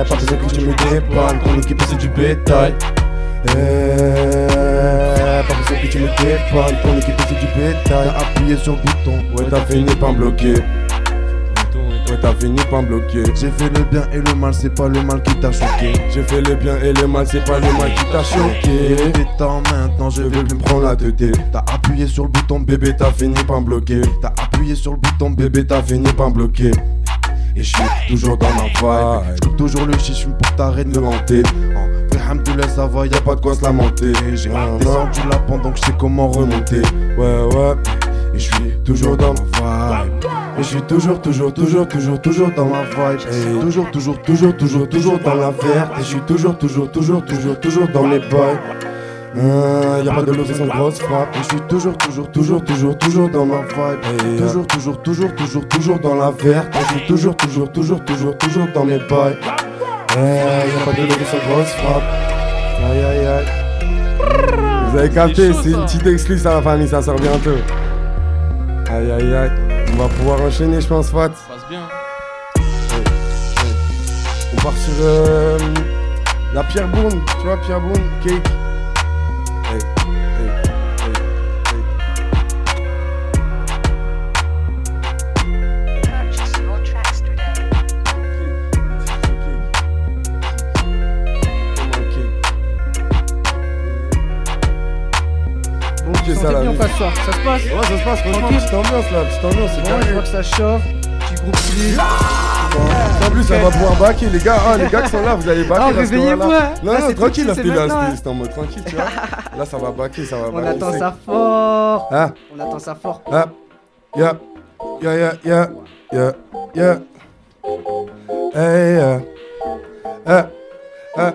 Eh, Pas besoin que tu me dépannes, ton équipe c'est du bétail Eh, que tu me dépannes, ton équipe c'est du bétail t'as appuyé sur le bouton. Ouais t'as fini par me bloquer Ouais t'as fini par me bloquer J'ai fait le bien et le mal, c'est pas le mal qui t'a choqué. J'ai fait le bien et le mal, c'est pas le mal qui t'a choqué était temps maintenant, je vais veux plus me prendre la tête T'as appuyé sur le bouton, bébé. T'as fini par me bloquer T'as appuyé sur le bouton, bébé. Bébé t'as fini par me bloquer Et je suis toujours dans ma vibe. Toujours le chichum pour t'arrêter de me monter, Fais hamdoulah, ça va, y'a pas de quoi se lamenter. J'ai non. descendu la pente donc je sais comment remonter. Ouais ouais. Et je suis Toujours dans ma vibe. Et je suis toujours, toujours, toujours, toujours, toujours dans ma vibe. Et Toujours, toujours, toujours, toujours, toujours dans la verte. Et je suis toujours, toujours, toujours, toujours, toujours dans les boys Euh, Y'a pas de l'eau sans grosse frappe. Je suis toujours, toujours, toujours, toujours, toujours dans ma vibe. Euh, Toujours, toujours, toujours, toujours, toujours dans la verte. Je suis toujours, toujours, toujours, toujours, toujours dans mes boys Eh, Y'a pas de l'eau sans grosse frappe. Aïe aïe aïe. Vous avez capté, c'est une petite excluse à la famille, ça sort bientôt. Aïe aïe aïe. On va pouvoir enchaîner je pense Fat. Ça passe bien. On part sur euh, la Pierre Bourne, tu vois Pierre Bourne, cake. Ça bien, on ça. Ça se passe Ouais, ça se passe, franchement, Tranquille. petite ambiance là, petite ambiance, c'est Bon, je vois que ça chauffe. Petit groupe stylé. En plus, ça va pouvoir baquer, les gars. Ah, les gars qui sont là, vous allez baquer. Ah, hein. Non, Là, non, tranquille, là, c'était en mode tranquille, tu vois. Là, ça va baquer, ça va On baquer. attend c'est- ça fort. Ah. On attend ça fort. Ah, yeah, yeah, yeah, yeah, yeah, yeah. Hey, yeah. Ah, ah,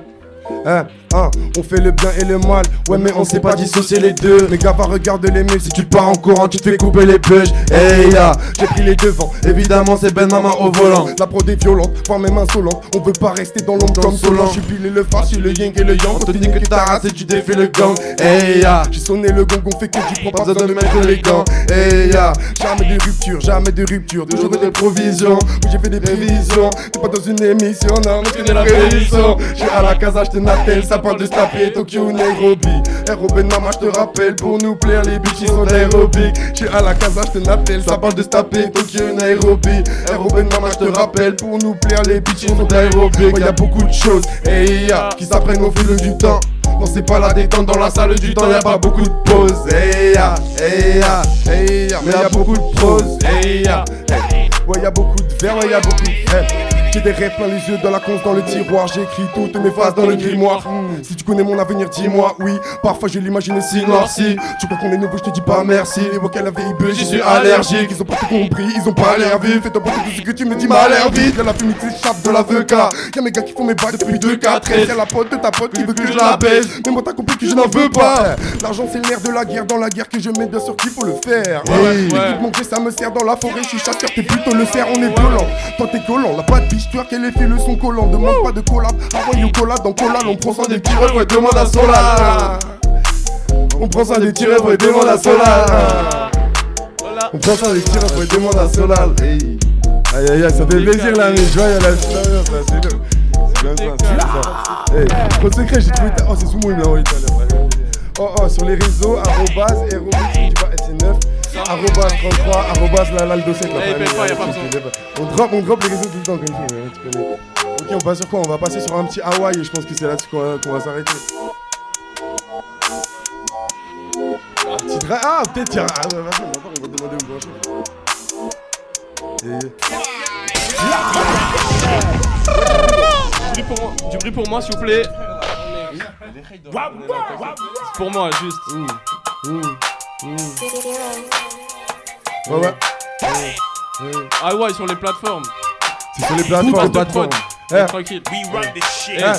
ah, ah. On fait le bien et le mal, ouais mais on sait pas dissocier les deux. Mais gars va regarder les murs, si tu pars en courant tu te fais couper les bugs Hey ya, j'ai pris les devants, évidemment c'est Ben Maman au volant. La prod est violente, voire même insolente. On veut pas rester dans l'ombre comme Solan Je suis pile le suis le yin et le yang. On te dit que ta race et tu défais le gang. Hey ya, j'ai sonné le gong, on fait que du propre, pas besoin de mettre les gants. Hey ya, jamais de rupture, jamais de rupture. Toujours des provisions, oui j'ai fait des prévisions T'es pas dans une émission, non mais tu la prévision Je suis à la casa, je te nattel, ça parle de se taper Tokyo, Nairobi Aérobé Mama, je te rappelle, pour nous plaire les bitches sont aérobiques Je suis à la casa, je te nattel, ça parle de se taper Tokyo, Nairobi Aérobé Mama, je te rappelle, pour nous plaire les bitches sont aérobiques Ouais, y a beaucoup de choses, hey ya, qui s'apprennent au fil du temps non c'est pas la détente dans la salle du temps, y a pas beaucoup de pauses. Hey ya, hey ya, hey ya, mais y a beaucoup de prose. Hey ya, hey. ouais y a beaucoup de verre, ouais y a beaucoup de hey. J'ai des rêves plein les yeux dans la conce dans le tiroir. J'écris toutes mes phrases dans le grimoire. Hmm, Si tu connais mon avenir dis-moi oui. Parfois je l'imagine si noir si Tu crois qu'on est nouveau je te dis pas merci. Les mots qu'elle avait veille j'y suis allergique. Ils ont pas tout compris ils ont pas l'air vif Fais-toi pas tout ce que tu me dis m'a l'air vite Y'a la fumée qui s'échappe de l'avocat. Y'a mes gars qui font mes bacs depuis 2 4 13 Y'a la pote de ta pote qui veut que je la baise. Mais moi t'as compris que je n'en veux pas. L'argent c'est nerf de la guerre. Dans la guerre que je mets bien sûr qu'il faut le faire. Ouais, ouais. mon ça me sert dans la forêt, je suis chasseur, t'es plutôt le cerf, on est violent. Toi t'es collant, la pas de biche, tu qu'elle fait le son collant. Demande pas de collab, avant you collab, dans collab, on prend ça des petits rêves, ouais, demande à Solar. On prend ça des petits rêves, ouais, demande à Solar. On prend ça des petits rêves, ouais, demande à Solar. Aïe aïe aïe, ça fait plaisir là, mais je vois, y'a la c'est comme ça, c'est comme ça. Hey, secret, j'ai trouvé ta. Oh, c'est Soumo, il me l'a envoyé tout à l'heure. Oh oh, sur les réseaux, dis pas LC9, arrobase 33, arrobase la Laldo 7 là. Eh. On drop, on drop les réseaux tout le temps comme ouais, tu connais. Ok, on passe sur quoi? On va passer sur un petit Hawaï et je pense que c'est là-dessus qu'on va, s'arrêter. Ah, petit dra- Ah, peut-être tiens. Ah, vas-y, on va voir, on va demander au grand chef. Et- Du bruit pour moi, du bruit pour moi, s'il vous plaît. C'est pour moi, juste. Ouais, ouais. Ah ouais, sur les plateformes. C'est sur les plateformes. Plateformes. Eh. Tranquille. Eh, hein.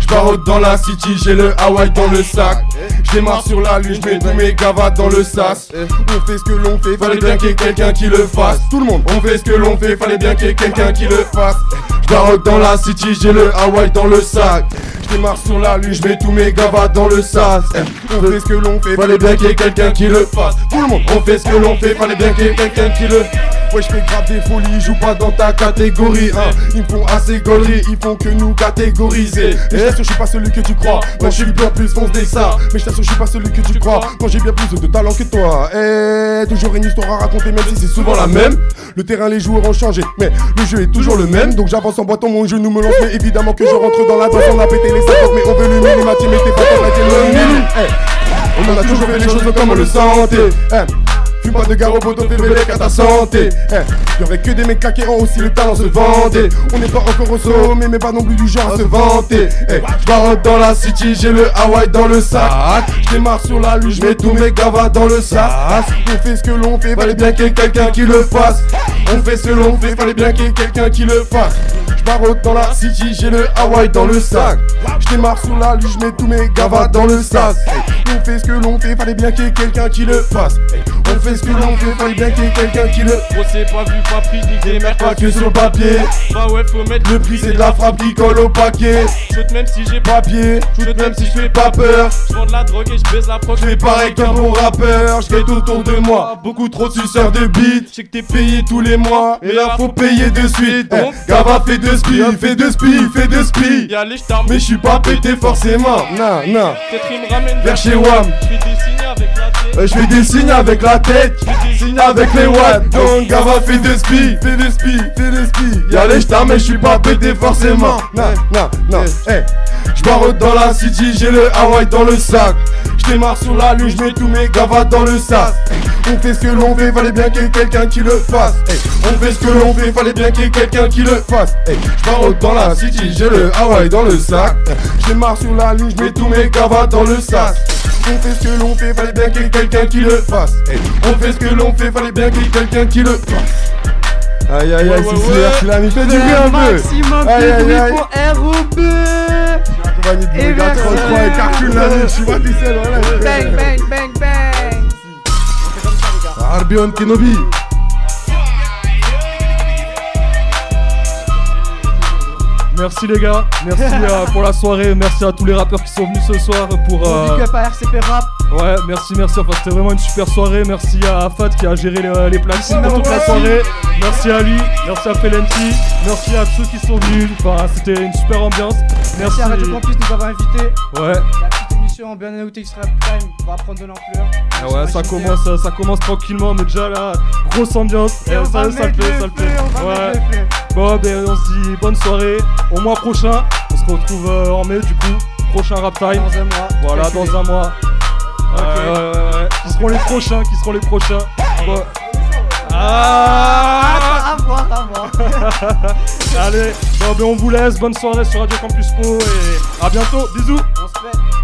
Je barotte dans la city, j'ai le Hawaii dans le sac. Je démarre sur la lune, je mets tous mes gavas dans le sas. On fait ce que l'on fait, fallait bien qu'il y ait quelqu'un qui le fasse. Tout le monde, on fait ce que l'on fait, fallait bien qu'il y ait quelqu'un qui le fasse. Je dans la city, j'ai le Hawaii dans le sac. Démarre sur la lune, je mets tous mes gavas dans le sas. On fait ce que l'on fait, fallait bien qu'il y ait quelqu'un qui le fasse. Tout le monde, on fait ce que l'on fait, fallait bien qu'il y ait quelqu'un qui le Ouais, je fais grave des folies, joue pas dans ta catégorie. Hein. Ils me font assez gaulerie, ils font que nous catégoriser. Mais je t'assure, je suis pas celui que tu crois. Non, je suis bien plus foncé ça. Mais je t'assure, je suis pas celui que tu crois. Non, j'ai bien plus de talent que toi. Eh, toujours une histoire à raconter, même si c'est souvent la même. Le terrain, les joueurs ont changé, mais le jeu est toujours le même. Donc j'avance en boitant, mon genou me lance. Mais évidemment que je rentre dans la danse. On a pété les 50, mais on veut le minimati, mais t'es pas. Eh, on a toujours fait les choses comme on le sentait. Fume pas de garo, poteau, fais veiller qu'à ta santé. Eh, y'aurait que des mecs qui ont aussi le talent se vanter. On n'est pas encore au sommet, mais pas non plus du genre à se vanter. Eh, dans la city, j'ai le Hawaii dans le sac. J'démarre sur la lune, j'mets tous mes gavas dans le sac. On fait ce que l'on fait, fallait bien qu'il y ait quelqu'un qui le fasse. On fait ce que l'on fait, fallait bien qu'il y ait quelqu'un qui le fasse. J'barotte dans la city, j'ai le Hawaii dans le sac. J'démarre sur la lune, j'mets tous mes gavas dans le sac. Eh, On fait ce que l'on fait, fallait bien qu'il y ait quelqu'un qui le fasse. Eh, On fait ce que l'on fait, fallait bien qu'il y ait quelqu'un qui le Gros, c'est pas vu, pas pris, ni des. Pas que sur le papier. Bah ouais, faut mettre Le prix c'est de la frappe qui colle au paquet. Shoot même si j'ai pas Papier, Shoot même si je fais pas peur. Je vends de la drogue et je baise la proc. Je fais pareil qu'un bon rappeur, je autour de moi. Beaucoup trop de suceurs de beat. Je sais que t'es payé tous les mois. Mais là faut payer de suite. Donc, Eh, Gava fait de spi, fait de spi, fait de spi. Y'a les Mais je suis pas pété forcément. Non, non. Cette rime ramène Vers chez WAM. Je fais des signes avec la Je fais des signes avec la tête, signes avec les watts. Donc Gava fait de spi, fait de spi, fait de spi. Y'a les stars mais je suis pas pété forcément. Non, non, non. Eh, dans la city, j'ai le Hawaii dans le sac. Je démarre sur la lune, je mets tous mes gavas dans le sas. On fait ce que l'on fait, fallait bien qu'il y ait quelqu'un qui le fasse. Hey, on fait ce que l'on fait, fallait bien qu'il y ait quelqu'un qui le fasse. Hey, je dans la city, j'ai le Hawaii dans le sac. Je démarre sur la lune, je mets tous mes gavas dans le sas. On fait ce que l'on fait, fallait bien qu'il y ait quelqu'un qui le fasse. Hey, on fait ce que l'on fait, fallait bien qu'il y ait quelqu'un qui le fasse. Aïe aïe aïe, c'est sûr qu'il a mis fait du bien un peu. maximum Aïe de aïe bruit aïe. pour ROB Accompagné gars merci. 33 et calcule la nuit, tu vois, tu sais, voilà. Bang, bang, bang, bang. Arbion Kenobi. Merci les gars, merci euh, pour la soirée, merci à tous les rappeurs qui sont venus ce soir pour. euh, Big up à RCP Rap. Ouais, merci, merci. Enfin, c'était vraiment une super soirée. Merci à Fat qui a géré les, les platines pour toute la soirée. Merci à lui, merci à Felenti, merci à ceux qui sont venus. Enfin, c'était une super ambiance. Merci. Merci à Radio Campus de nous avoir invités. Ouais. La petite émission bien X Rap Time va prendre de l'ampleur. Ah ouais, ça commence, ça commence tranquillement, mais déjà là, grosse ambiance. Et on ça, va ça le mettre fait, le ça le fait. on va Ouais. mettre. Bon, ben on se dit bonne soirée. Au mois prochain, on se retrouve euh, en mai du coup. Prochain rap time. Dans un mois. Voilà, dans un mois. Ouais, ouais, ouais, ouais. Qui seront les prochains Qui seront les prochains Bon. Ah à voir. Allez, bon, ben on vous laisse. Bonne soirée sur Radio Campus Po et à bientôt. Bisous. On se fait.